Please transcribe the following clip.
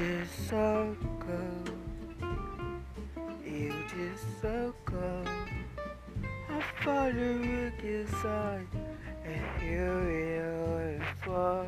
just so cold. You just so cold. I follow your inside, and here we are for.